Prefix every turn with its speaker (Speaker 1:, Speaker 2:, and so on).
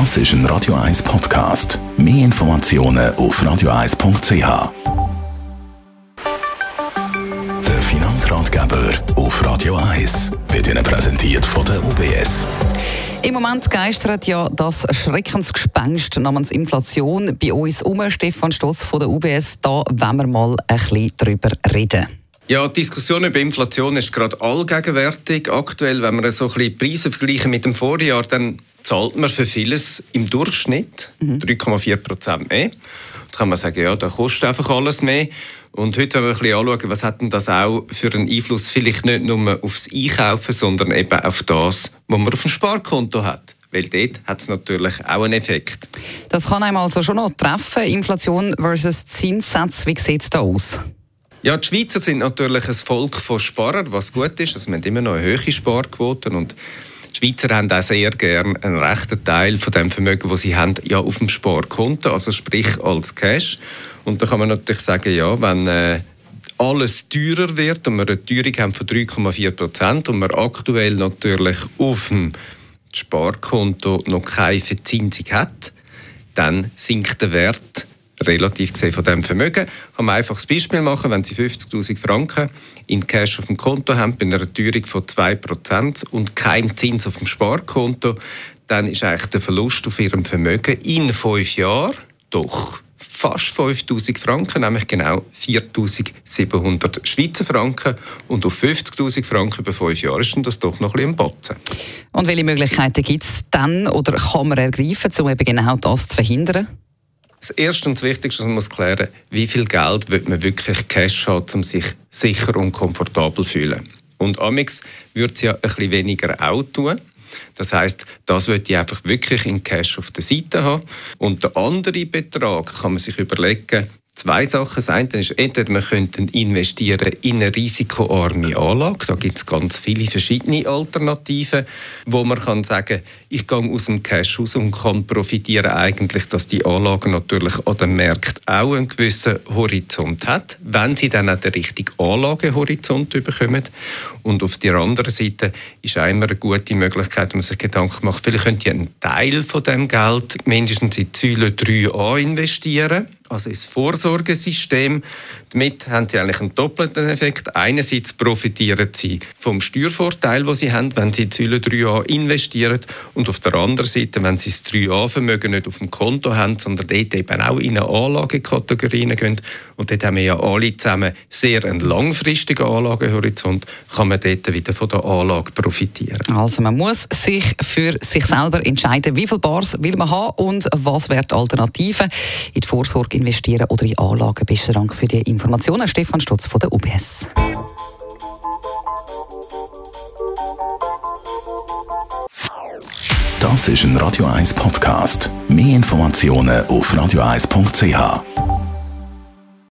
Speaker 1: Das ist ein Radio 1 Podcast. Mehr Informationen auf radio1.ch. Der Finanzratgeber auf Radio 1 wird Ihnen präsentiert von der UBS.
Speaker 2: Im Moment geistert ja das Schreckensgespenst namens Inflation bei uns um. Stefan Stotz von der UBS, da wollen wir mal ein bisschen drüber reden.
Speaker 3: Ja, die Diskussion über Inflation ist gerade allgegenwärtig. Aktuell, wenn wir so ein bisschen Preise vergleichen mit dem Vorjahr, dann zahlt man für vieles im Durchschnitt mhm. 3,4 Prozent mehr. Jetzt kann man sagen, ja, da kostet einfach alles mehr. Und heute wollen wir ein bisschen anschauen, was hat denn das auch für einen Einfluss, vielleicht nicht nur aufs Einkaufen, sondern eben auf das, was man auf dem Sparkonto hat. Weil dort hat es natürlich auch einen Effekt.
Speaker 2: Das kann einem also schon noch treffen, Inflation versus Zinssätze. Wie sieht es da aus?
Speaker 3: Ja, die Schweizer sind natürlich ein Volk von Sparern, was gut ist. Also wir haben immer noch eine hohe Sparquote und die Schweizer haben auch sehr gerne einen rechten Teil von dem Vermögen, das sie haben, ja auf dem Sparkonto, also sprich als Cash. Und da kann man natürlich sagen, ja, wenn äh, alles teurer wird und wir eine Teuerung haben von 3,4 Prozent und wir aktuell natürlich auf dem Sparkonto noch keine Verzinsung hat, dann sinkt der Wert relativ gesehen von dem Vermögen. Kann man einfach ein Beispiel machen, wenn Sie 50'000 Franken in Cash auf dem Konto haben, bei einer Teuerung von 2% und kein Zins auf dem Sparkonto, dann ist eigentlich der Verlust auf Ihrem Vermögen in fünf Jahren doch fast 5000 Franken, nämlich genau 4700 Schweizer Franken. Und auf 50.000 Franken über fünf Jahre ist das doch noch ein bisschen Batzen.
Speaker 2: Und welche Möglichkeiten gibt es dann oder kann man ergreifen, um eben genau das zu verhindern?
Speaker 3: Das Erste und das Wichtigste, man muss klären wie viel Geld wird man wirklich Cash haben, um sich sicher und komfortabel zu fühlen. Und Amix würde es ja ein bisschen weniger auch tun. Das heißt, das würde ich einfach wirklich in Cash auf der Seite haben. Und der andere Betrag kann man sich überlegen, zwei Sachen. Das eine ist, entweder wir könnten investieren in eine risikoarme Anlage. Da gibt es ganz viele verschiedene Alternativen, wo man kann sagen, ich gehe aus dem Cash aus und kann profitieren eigentlich, dass die Anlage natürlich an dem Markt auch einen gewissen Horizont hat, wenn sie dann auch den richtigen Anlagehorizont bekommen. Und auf der anderen Seite ist immer eine gute Möglichkeit, wenn man sich Gedanken macht, vielleicht könnte ich einen Teil von dem Geld mindestens in Säule 3a investieren also ins Vorsorgesystem. Damit haben sie eigentlich einen doppelten Effekt. Einerseits profitieren sie vom Steuervorteil, den sie haben, wenn sie in Säule 3a investieren. Und auf der anderen Seite, wenn sie das 3a-Vermögen nicht auf dem Konto haben, sondern dort eben auch in eine Anlagekategorie gehen. Und dort haben wir ja alle zusammen sehr einen langfristigen Anlagehorizont, kann man dort wieder von der Anlage profitieren.
Speaker 2: Also man muss sich für sich selber entscheiden, wie viel Bars will man haben und was wäre die Alternative in die Vorsorge investieren oder in Anlagen. Besten Dank für die Informationen, Stefan Stutz von der UBS.
Speaker 1: Das ist ein Radio 1 Podcast. Mehr Informationen auf radio1.ch.